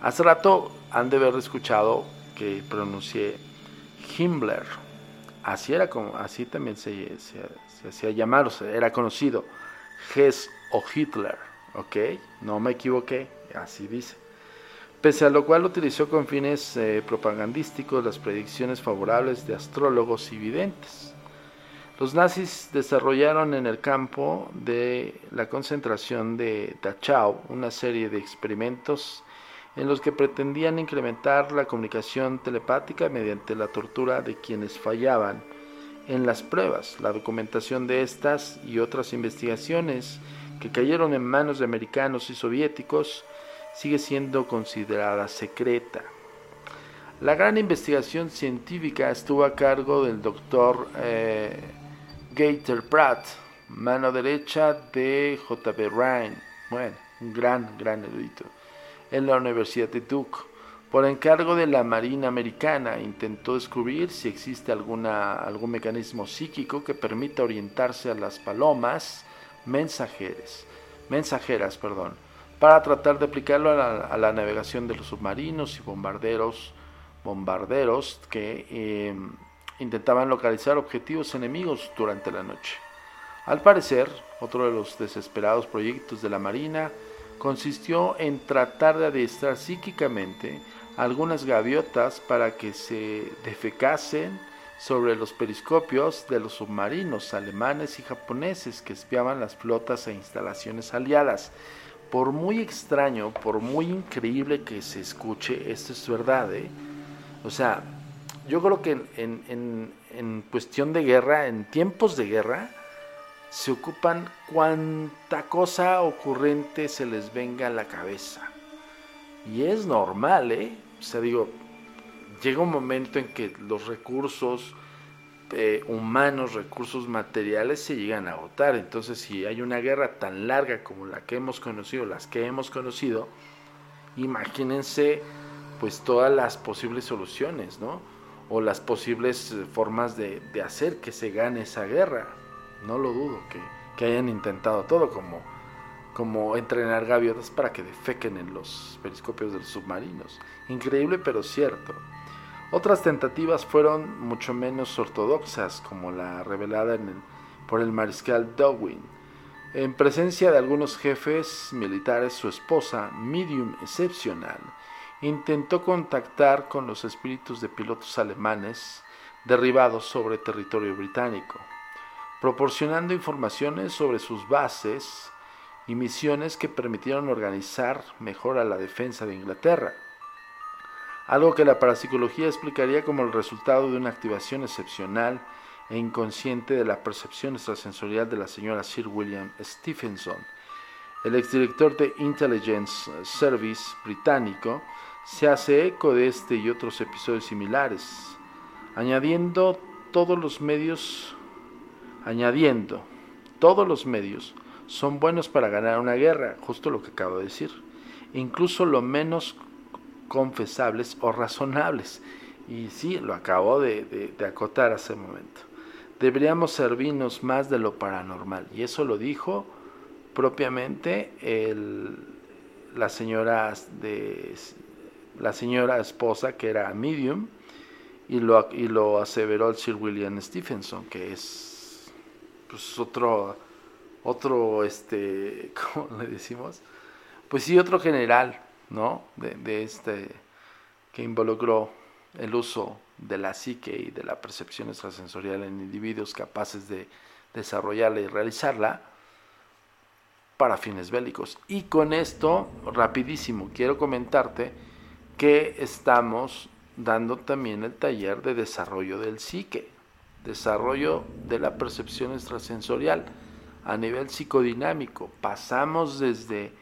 Hace rato han de haber escuchado que pronuncié Himmler. Así era como, así también se, se, hacía llamar, o era conocido. Hess o Hitler, ¿ok? No me equivoqué, así dice. Pese a lo cual utilizó con fines eh, propagandísticos las predicciones favorables de astrólogos y videntes. Los nazis desarrollaron en el campo de la concentración de Dachau una serie de experimentos en los que pretendían incrementar la comunicación telepática mediante la tortura de quienes fallaban en las pruebas. La documentación de estas y otras investigaciones que cayeron en manos de americanos y soviéticos sigue siendo considerada secreta. La gran investigación científica estuvo a cargo del doctor eh, Gator Pratt, mano derecha de J.B. Ryan, bueno, un gran, gran erudito, en la Universidad de Duke. Por encargo de la Marina Americana, intentó descubrir si existe alguna, algún mecanismo psíquico que permita orientarse a las palomas mensajeras, mensajeras perdón, para tratar de aplicarlo a la, navegación de los submarinos y bombarderos, bombarderos que em, intentaban localizar objetivos enemigos durante la noche. Al parecer, otro de los desesperados proyectos de la Marina consistió en tratar de adiestrar psíquicamente algunas gaviotas para que se defecasen sobre los periscopios de los submarinos alemanes y japoneses que espiaban las flotas e instalaciones aliadas. Por muy extraño, por muy increíble que se escuche, esto es verdad, ¿eh? O sea, yo creo que en, cuestión de guerra, en tiempos de guerra, se ocupan cuanta cosa ocurrente se les venga a la cabeza. Y es normal, ¿eh? O sea, digo, llega un momento en que los recursos eh, humanos, recursos materiales se llegan a agotar. Entonces, si hay una guerra tan larga como la que hemos conocido, las que hemos conocido, imagínense pues todas las posibles soluciones, ¿no? O las posibles eh, formas de, hacer que se gane esa guerra. No lo dudo que, hayan intentado todo, como, como entrenar gaviotas para que defequen en los periscopios de los submarinos. Increíble pero cierto. Otras tentativas fueron mucho menos ortodoxas, como la revelada por el mariscal Dowin. En presencia de algunos jefes militares, su esposa, medium excepcional, intentó contactar con los espíritus de pilotos alemanes derribados sobre territorio británico, proporcionando informaciones sobre sus bases y misiones que permitieron organizar mejor a la defensa de Inglaterra, algo que la parapsicología explicaría como el resultado de una activación excepcional e inconsciente de la percepción extrasensorial de la señora Sir William Stephenson, el exdirector de Intelligence Service británico, se hace eco de este y otros episodios similares, añadiendo todos los medios, añadiendo todos los medios son buenos para ganar una guerra, justo lo que acabo de decir, incluso lo menos confesables o razonables. Y sí, lo acabo de, acotar hace un momento. Deberíamos servirnos más de lo paranormal. Y eso lo dijo propiamente la señora de la señora esposa que era medium y lo, y lo aseveró el Sir William Stephenson, que es pues otro, otro, este, <laughs> ¿cómo le decimos? Pues sí, otro general, ¿no? De, este que involucró el uso de la psique y de la percepción extrasensorial en individuos capaces de desarrollarla y realizarla para fines bélicos. Y con esto, rapidísimo, quiero comentarte que estamos dando también el taller de desarrollo del psique, desarrollo de la percepción extrasensorial a nivel psicodinámico. Pasamos desde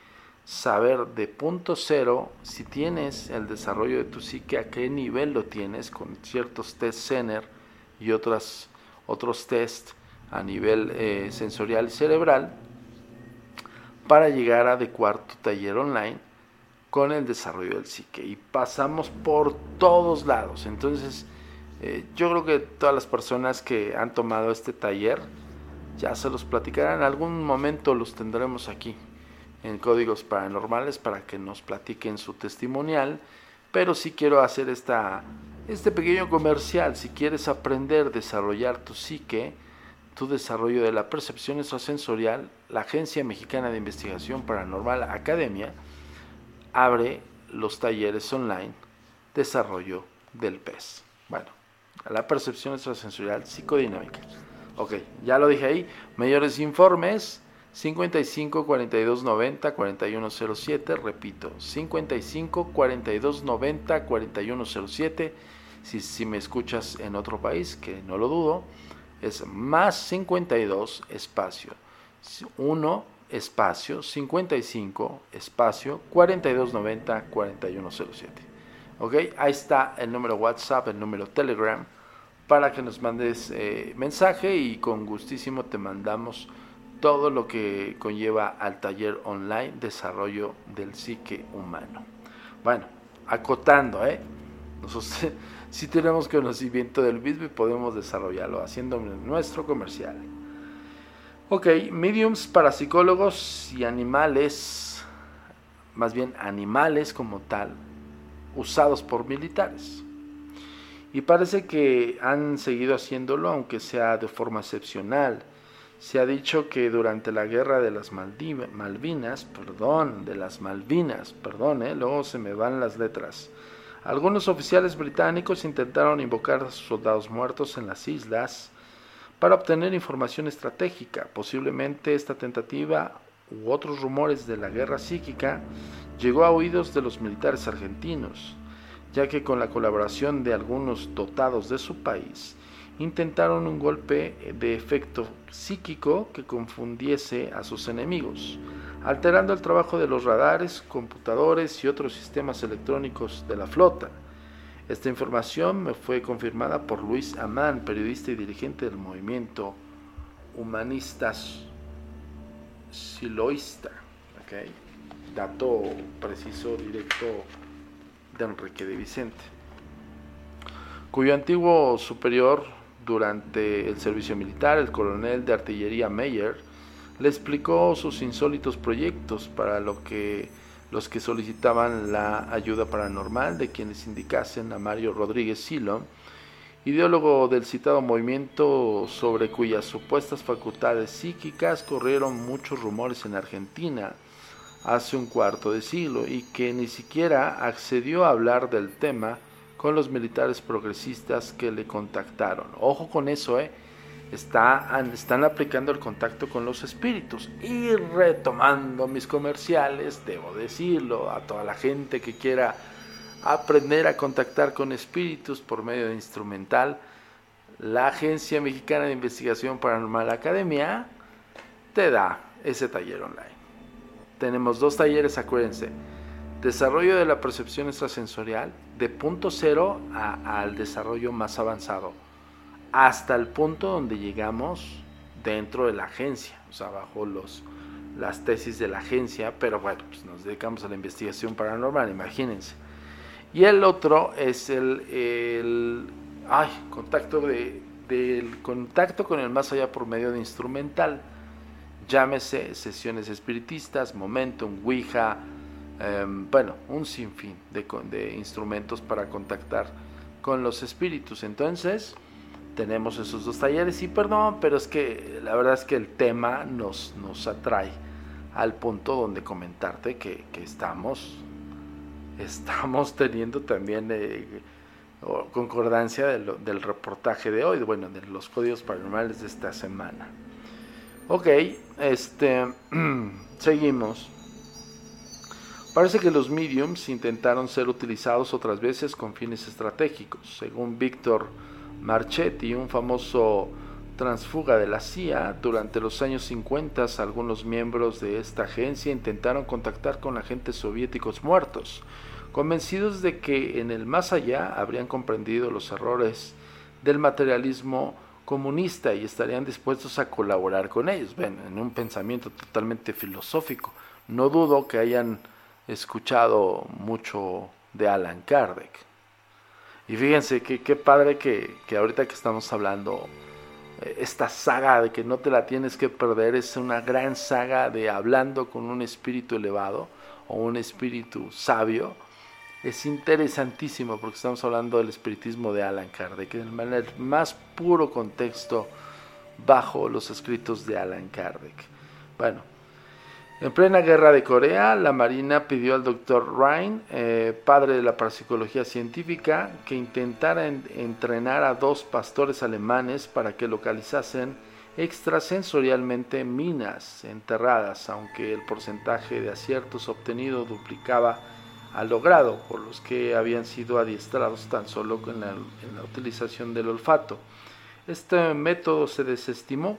saber de punto cero si tienes el desarrollo de tu psique, a qué nivel lo tienes con ciertos test CENER y otros test a nivel eh, sensorial y cerebral para llegar a adecuar tu taller online con el desarrollo del psique y pasamos por todos lados. Entonces eh, yo creo que todas las personas que han tomado este taller ya se los platicarán. En algún momento los tendremos aquí en códigos paranormales para que nos platiquen su testimonial pero sí quiero hacer esta, este pequeño comercial. Si quieres aprender desarrollar tu psique tu desarrollo de la percepción extrasensorial, la Agencia Mexicana de Investigación Paranormal Academia abre los talleres online Desarrollo del PES. Bueno, la percepción extrasensorial psicodinámica. Ok, ya lo dije ahí. Mayores informes 55 42 90 41 07. Repito, 55 42 90 41 07. Si, si me escuchas en otro país, que no lo dudo es más 52 espacio 1 espacio 55 espacio 4290 4107. Ok, ahí está el número WhatsApp, el número Telegram para que nos mandes eh, mensaje y con gustísimo te mandamos todo lo que conlleva al taller online desarrollo del psique humano. Bueno, acotando, ¿eh? Nosotros <laughs> si tenemos conocimiento del mismo podemos desarrollarlo haciendo nuestro comercial. Ok, mediums para psicólogos y animales, más bien animales como tal, usados por militares. Y parece que han seguido haciéndolo, aunque sea de forma excepcional. Se ha dicho que durante la guerra de las Malvinas, perdón, de las Malvinas, perdón, eh, luego se me van las letras algunos oficiales británicos intentaron invocar a sus soldados muertos en las islas para obtener información estratégica. Posiblemente esta tentativa u otros rumores de la guerra psíquica llegó a oídos de los militares argentinos, ya que con la colaboración de algunos dotados de su país, intentaron un golpe de efecto psíquico que confundiese a sus enemigos, alterando el trabajo de los radares, computadores y otros sistemas electrónicos de la flota. Esta información me fue confirmada por Luis Amán, periodista y dirigente del movimiento Humanistas Siloísta. Dato preciso, directo de Enrique de Vicente, cuyo antiguo superior durante el servicio militar, el coronel de artillería Meyer le explicó sus insólitos proyectos para lo que los que solicitaban la ayuda paranormal de quienes indicasen a Mario Rodríguez Silo, ideólogo del citado movimiento sobre cuyas supuestas facultades psíquicas corrieron muchos rumores en Argentina hace un cuarto de siglo y que ni siquiera accedió a hablar del tema con los militares progresistas que le contactaron. Ojo con eso, ¿eh? Están aplicando el contacto con los espíritus. Y retomando mis comerciales, debo decirlo a toda la gente que quiera aprender a contactar con espíritus por medio de instrumental, la Agencia Mexicana de Investigación Paranormal Academia te da ese taller online. Tenemos dos talleres, acuérdense Desarrollo de la percepción extrasensorial de punto cero al desarrollo más avanzado, hasta el punto donde llegamos dentro de la agencia, o sea, bajo los, las tesis de la agencia, pero bueno, pues nos dedicamos a la investigación paranormal, imagínense. Y el otro es el, el ay, contacto de, del contacto con el más allá por medio de instrumental. Llámese sesiones espiritistas, momentum, Ouija, Em, bueno, un sinfín de, de instrumentos para contactar con los espíritus. Entonces, tenemos esos dos talleres y perdón, pero es que la verdad es que el tema nos, nos atrae al punto donde comentarte que, que estamos estamos teniendo también eh, concordancia del reportaje de hoy, bueno, de los códigos paranormales de esta semana. Ok, este, <clears throat> seguimos. Parece que los mediums intentaron ser utilizados otras veces con fines estratégicos. Según Víctor Marchetti, un famoso transfuga de la CIA, durante los años 50 algunos miembros de esta agencia intentaron contactar con agentes soviéticos muertos, convencidos de que en el más allá habrían comprendido los errores del materialismo comunista y estarían dispuestos a colaborar con ellos. Ven, en un pensamiento totalmente filosófico. No dudo que hayan escuchado mucho de Alan Kardec. Y fíjense que qué padre que, que ahorita que estamos hablando, esta saga de que no te la tienes que perder es una gran saga de hablando con un espíritu elevado o un espíritu sabio es interesantísimo porque estamos hablando del espiritismo de Alan Kardec, en el más puro contexto bajo los escritos de Alan Kardec. Bueno, en plena guerra de Corea, la Marina pidió al doctor Ryan, eh, padre de la parapsicología científica, que intentara entrenar a dos pastores alemanes para que localizasen extrasensorialmente minas enterradas, aunque el porcentaje de aciertos obtenido duplicaba al logrado por los que habían sido adiestrados tan solo en la, en la utilización del olfato. Este método se desestimó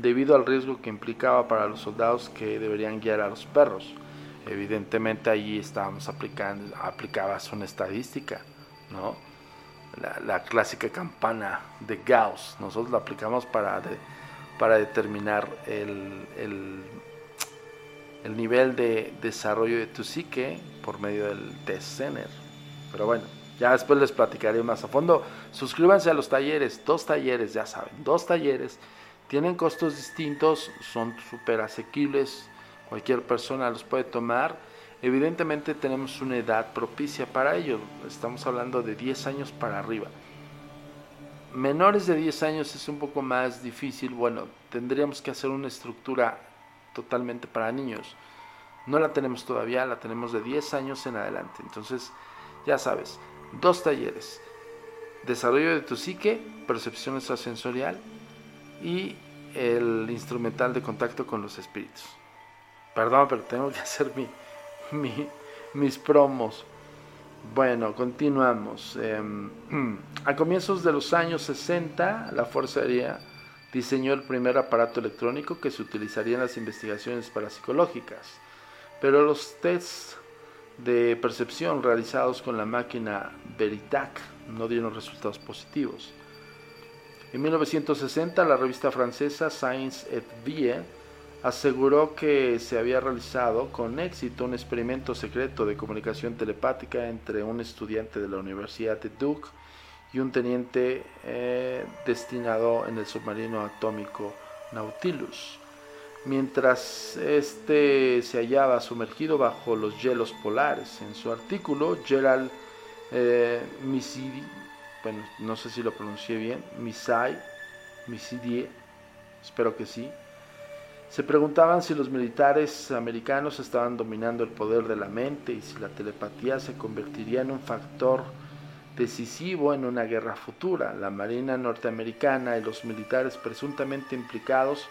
debido al riesgo que implicaba para los soldados que deberían guiar a los perros. Evidentemente allí estábamos aplicando, aplicabas una estadística, ¿no? La, clásica campana de Gauss. Nosotros la aplicamos para, para determinar el, el el nivel de desarrollo de tu psique por medio del test Center. Pero bueno, ya después les platicaré más a fondo. Suscríbanse a los talleres, dos talleres, ya saben, dos talleres. Tienen costos distintos, son súper asequibles, cualquier persona los puede tomar. Evidentemente tenemos una edad propicia para ello, estamos hablando de 10 años para arriba. Menores de 10 años es un poco más difícil, bueno, tendríamos que hacer una estructura totalmente para niños. No la tenemos todavía, la tenemos de 10 años en adelante. Entonces, ya sabes, dos talleres. Desarrollo de tu psique, percepción extrasensorial y el instrumental de contacto con los espíritus. Perdón, pero tengo que <laughs> hacer mi, mis promos. Bueno, continuamos. Em, <clears throat> a comienzos de los años 60, la Fuerza Aérea diseñó el primer aparato electrónico que se utilizaría en las investigaciones parapsicológicas, pero los tests de percepción realizados con la máquina Veritac no dieron resultados positivos. En 1960, la revista francesa Science et Vie aseguró que se había realizado con éxito un experimento secreto de comunicación telepática entre un estudiante de la Universidad de Duke y un teniente eh, destinado en el submarino atómico Nautilus. Mientras este se hallaba sumergido bajo los hielos polares. En su artículo, Gerald eh, no sé si lo pronuncié bien, Misai, Misidie, espero que sí, se preguntaban si los militares americanos estaban dominando el poder de la mente y si la telepatía se convertiría en un factor decisivo en una guerra futura. La Marina norteamericana y los militares presuntamente implicados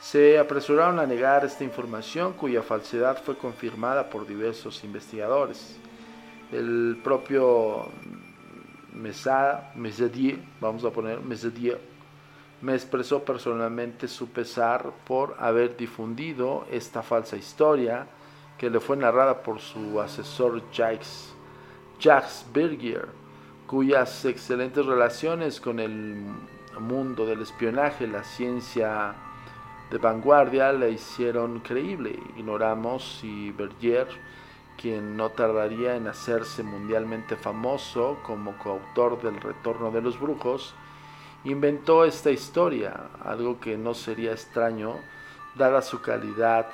se apresuraron a negar esta información cuya falsedad fue confirmada por diversos investigadores. El propio Mesadier, vamos a poner Mesadier, me expresó personalmente su pesar por haber difundido esta falsa historia que le fue narrada por su asesor Jacques, Bergier cuyas excelentes relaciones con el mundo del espionaje, la ciencia de vanguardia, la hicieron creíble. Ignoramos si Berger, quien no tardaría en hacerse mundialmente famoso como coautor del Retorno de los Brujos, inventó esta historia, algo que no sería extraño dada su calidad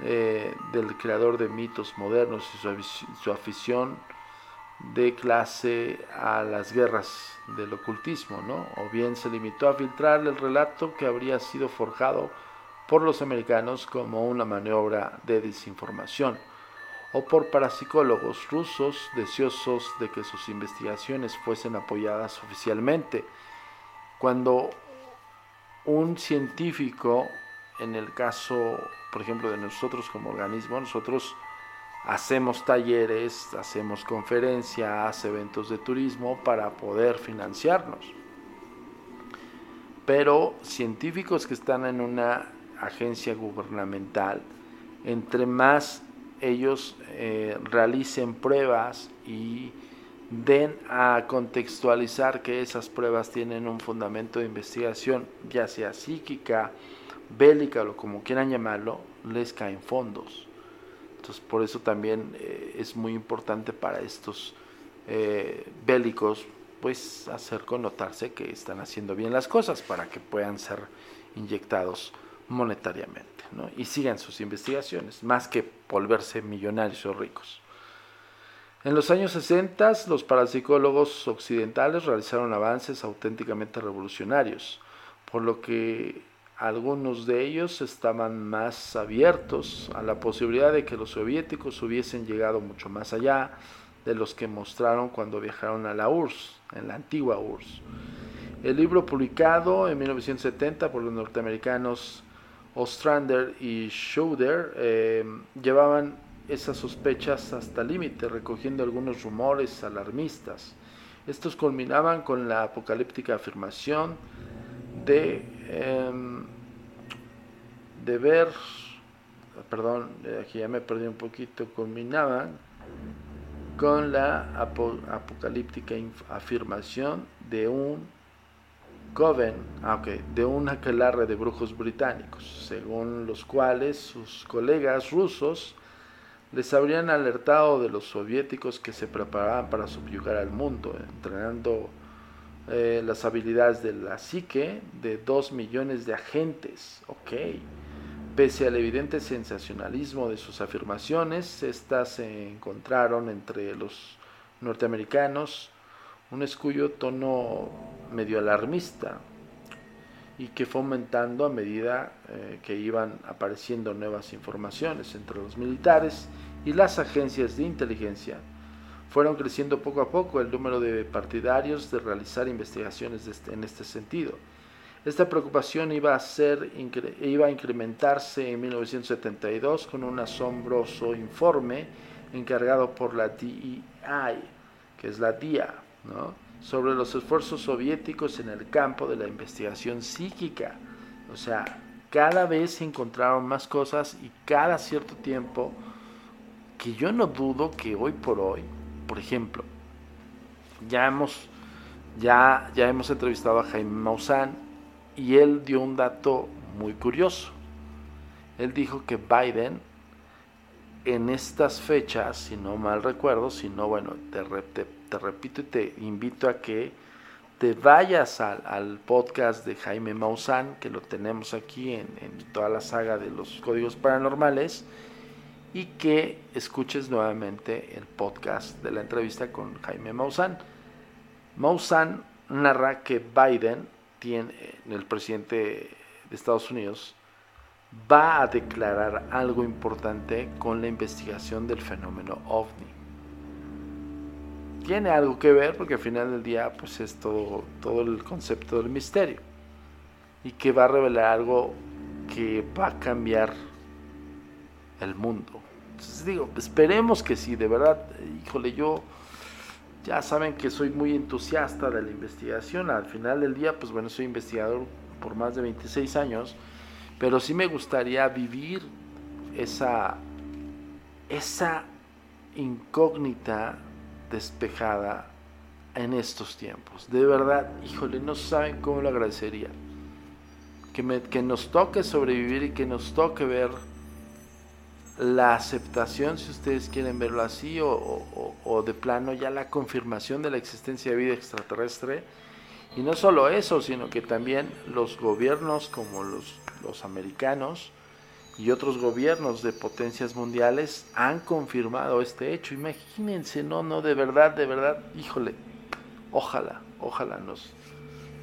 eh, del creador de mitos modernos y su, su afición de clase a las guerras del ocultismo, ¿no? O bien se limitó a filtrar el relato que habría sido forjado por los americanos como una maniobra de desinformación. O por parapsicólogos rusos deseosos de que sus investigaciones fuesen apoyadas oficialmente. Cuando un científico, en el caso, por ejemplo, de nosotros como organismo, nosotros hacemos talleres, hacemos conferencias, eventos de turismo para poder financiarnos. Pero científicos que están en una agencia gubernamental, entre más ellos eh, realicen pruebas y den a contextualizar que esas pruebas tienen un fundamento de investigación, ya sea psíquica, bélica o como quieran llamarlo, les caen fondos. Entonces por eso también eh, es muy importante para estos eh, bélicos pues hacer connotarse que están haciendo bien las cosas para que puedan ser inyectados monetariamente y sigan sus investigaciones, más que volverse millonarios o ricos. En los años 60, los parapsicólogos occidentales realizaron avances auténticamente revolucionarios, por lo que algunos de ellos estaban más abiertos a la posibilidad de que los soviéticos hubiesen llegado mucho más allá de los que mostraron cuando viajaron a la URSS, en la antigua URSS. El libro publicado en 1970 por los norteamericanos Ostrander y Schroeder eh, llevaban esas sospechas hasta límite, recogiendo algunos rumores alarmistas. Estos culminaban con la apocalíptica afirmación de, em, de ver, perdón, aquí ya me perdí un poquito, culminaban con la apocalíptica afirmación de un Coven, ah, de un aquelarre de brujos británicos, según los cuales sus colegas rusos les habrían alertado de los soviéticos que se preparaban para subyugar al mundo, entrenando eh, las habilidades de la psique de dos millones de agentes. Ok. Pese al evidente sensacionalismo de sus afirmaciones, estas se encontraron entre los norteamericanos un escuyo tono medio alarmista y que fue aumentando a medida eh, que iban apareciendo nuevas informaciones entre los militares y las agencias de inteligencia. Fueron creciendo poco a poco el número de partidarios de realizar investigaciones este, en este sentido. Esta preocupación iba a, ser, iba a incrementarse en 1972 con un asombroso informe encargado por la DEI, que es la DIA, sobre los esfuerzos soviéticos en el campo de la investigación psíquica. O sea, cada vez se encontraron más cosas y cada cierto tiempo, que yo no dudo que hoy por hoy, por ejemplo, ya hemos, ya, ya hemos entrevistado a Jaime Maussan y él dio un dato muy curioso. Él dijo que Biden en estas fechas, si no mal recuerdo, si no, bueno, te, te, repito y te invito a que te vayas al, podcast de Jaime Maussan, que lo tenemos aquí en, toda la saga de los códigos paranormales, y que escuches nuevamente el podcast de la entrevista con Jaime Maussan. Maussan narra que Biden, el presidente de Estados Unidos, va a declarar algo importante con la investigación del fenómeno ovni. Tiene algo que ver porque al final del día pues es todo, todo el concepto del misterio. Y que va a revelar algo que va a cambiar el mundo. Entonces digo, esperemos que sí, de verdad, híjole, yo ya saben que soy muy entusiasta de la investigación, al final del día pues bueno, soy investigador por más de 26 años. Pero sí me gustaría vivir esa, esa incógnita despejada en estos tiempos. De verdad, híjole, no saben cómo lo agradecería. Que, nos toque sobrevivir y que nos toque ver la aceptación, si ustedes quieren verlo así, o, de plano ya la confirmación de la existencia de vida extraterrestre. Y no solo eso, sino que también los gobiernos como los americanos y otros gobiernos de potencias mundiales han confirmado este hecho. Imagínense, no, no, de verdad, de verdad, híjole, ojalá, ojalá nos,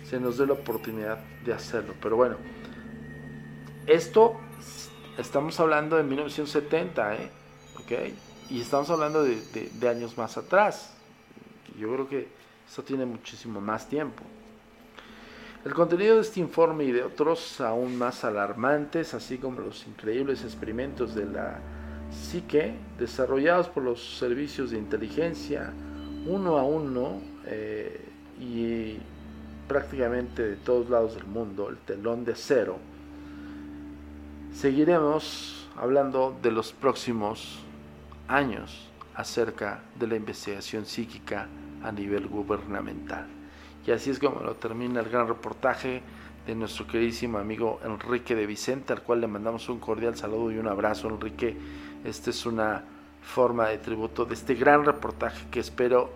se nos dé la oportunidad de hacerlo. Pero bueno, esto estamos hablando de 1970, ¿eh? ¿Ok? y estamos hablando de, de años más atrás. Yo creo que esto tiene muchísimo más tiempo. El contenido de este informe y de otros aún más alarmantes, así como los increíbles experimentos de la psique desarrollados por los servicios de inteligencia uno a uno eh, y prácticamente de todos lados del mundo, el telón de acero, seguiremos hablando de los próximos años acerca de la investigación psíquica a nivel gubernamental. Y así es como lo termina el gran reportaje de nuestro queridísimo amigo Enrique de Vicente, al cual le mandamos un cordial saludo y un abrazo, Enrique. Esta es una forma de tributo de este gran reportaje que espero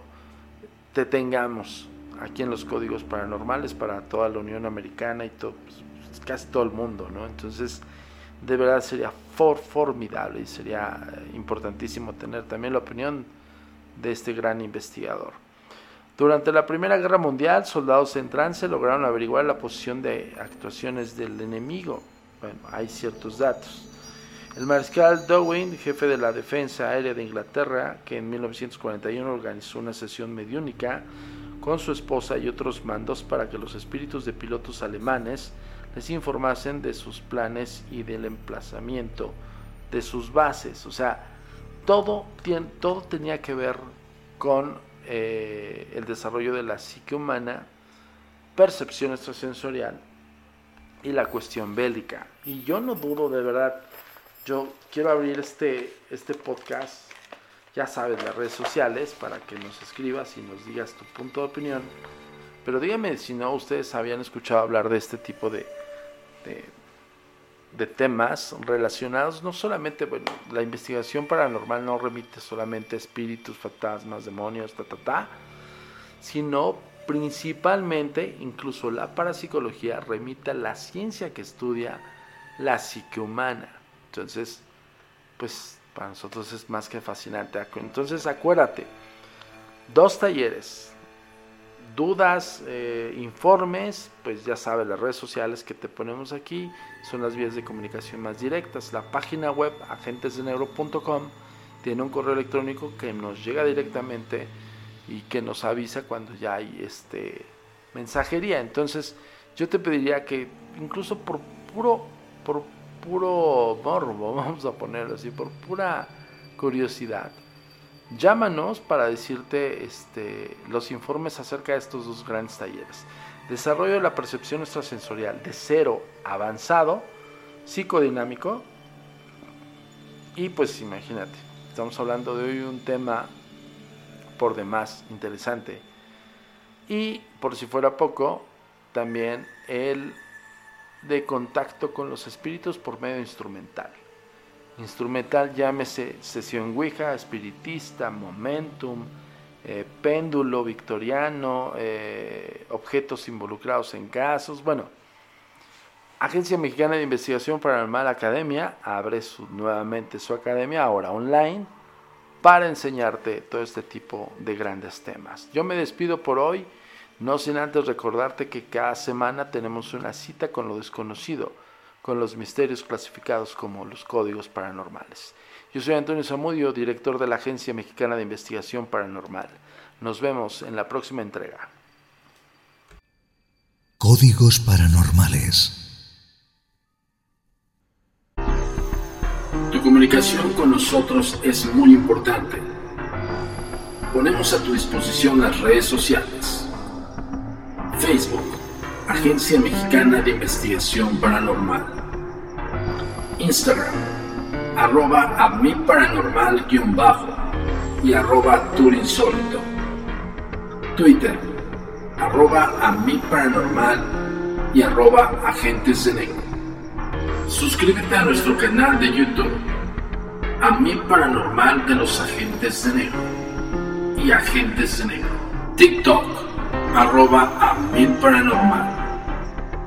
te tengamos aquí en los códigos paranormales para toda la Unión Americana y todo, pues, casi todo el mundo, ¿no? Entonces, de verdad sería for, formidable y sería importantísimo tener también la opinión de este gran investigador. Durante la Primera Guerra Mundial, soldados en trance lograron averiguar la posición de actuaciones del enemigo. Bueno, hay ciertos datos. El mariscal Darwin, jefe de la Defensa Aérea de Inglaterra, que en 1941 organizó una sesión mediúnica con su esposa y otros mandos para que los espíritus de pilotos alemanes les informasen de sus planes y del emplazamiento de sus bases. O sea, todo, todo tenía que ver con eh, el desarrollo de la psique humana, percepción extrasensorial y la cuestión bélica. Y yo no dudo de verdad, yo quiero abrir este, este podcast, ya sabes, las redes sociales, para que nos escribas y nos digas tu punto de opinión. Pero dígame si no ustedes habían escuchado hablar de este tipo de, de temas relacionados, no solamente, bueno, la investigación paranormal no remite solamente a espíritus, fantasmas, demonios, ta, ta, ta, sino principalmente, incluso la parapsicología remite a la ciencia que estudia la psique humana. Entonces, pues para nosotros es más que fascinante. Entonces, acuérdate, dos talleres, dudas, eh, informes, pues ya sabes, las redes sociales que te ponemos aquí son las vías de comunicación más directas. La página web agentesdenegro.com tiene un correo electrónico que nos llega directamente y que nos avisa cuando ya hay este mensajería. Entonces, yo te pediría que incluso por puro por puro morbo, <laughs> vamos a ponerlo así, por pura curiosidad, Llámanos para decirte este, los informes acerca de estos dos grandes talleres. Desarrollo de la percepción extrasensorial de cero avanzado, psicodinámico. Y pues imagínate, estamos hablando de hoy un tema por demás interesante. Y por si fuera poco, también el de contacto con los espíritus por medio instrumental instrumental, llámese sesión Ouija, espiritista, momentum, eh, péndulo victoriano, eh, objetos involucrados en casos. Bueno, Agencia Mexicana de Investigación Paranormal Academia abre nuevamente su academia, ahora online, para enseñarte todo este tipo de grandes temas. Yo me despido por hoy, no sin antes recordarte que cada semana tenemos una cita con lo desconocido con los misterios clasificados como los códigos paranormales. Yo soy Antonio Zamudio, director de la Agencia Mexicana de Investigación Paranormal. Nos vemos en la próxima entrega. Códigos paranormales. Tu comunicación con nosotros es muy importante. Ponemos a tu disposición las redes sociales. Facebook, Agencia Mexicana de Investigación Paranormal. Instagram, arroba a mi paranormal guion bajo y arroba turinsólito. Twitter, arroba a paranormal y arroba agentes de negro. Suscríbete a nuestro canal de YouTube, a mi paranormal de los agentes de negro y agentes de negro. TikTok, arroba a mi paranormal.